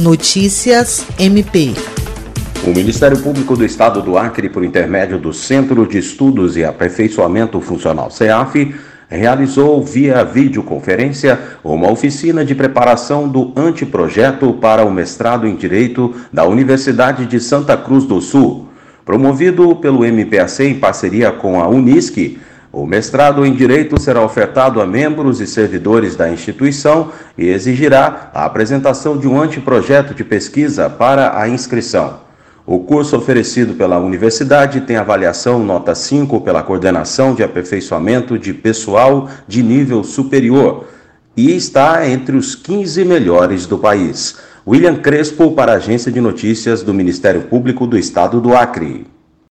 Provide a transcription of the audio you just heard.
Notícias MP. O Ministério Público do Estado do Acre, por intermédio do Centro de Estudos e Aperfeiçoamento Funcional CEAF, realizou via videoconferência uma oficina de preparação do anteprojeto para o mestrado em Direito da Universidade de Santa Cruz do Sul. Promovido pelo MPAC em parceria com a Unisc, o mestrado em Direito será ofertado a membros e servidores da instituição e exigirá a apresentação de um anteprojeto de pesquisa para a inscrição. O curso oferecido pela universidade tem avaliação nota 5 pela coordenação de aperfeiçoamento de pessoal de nível superior e está entre os 15 melhores do país. William Crespo para a Agência de Notícias do Ministério Público do Estado do Acre.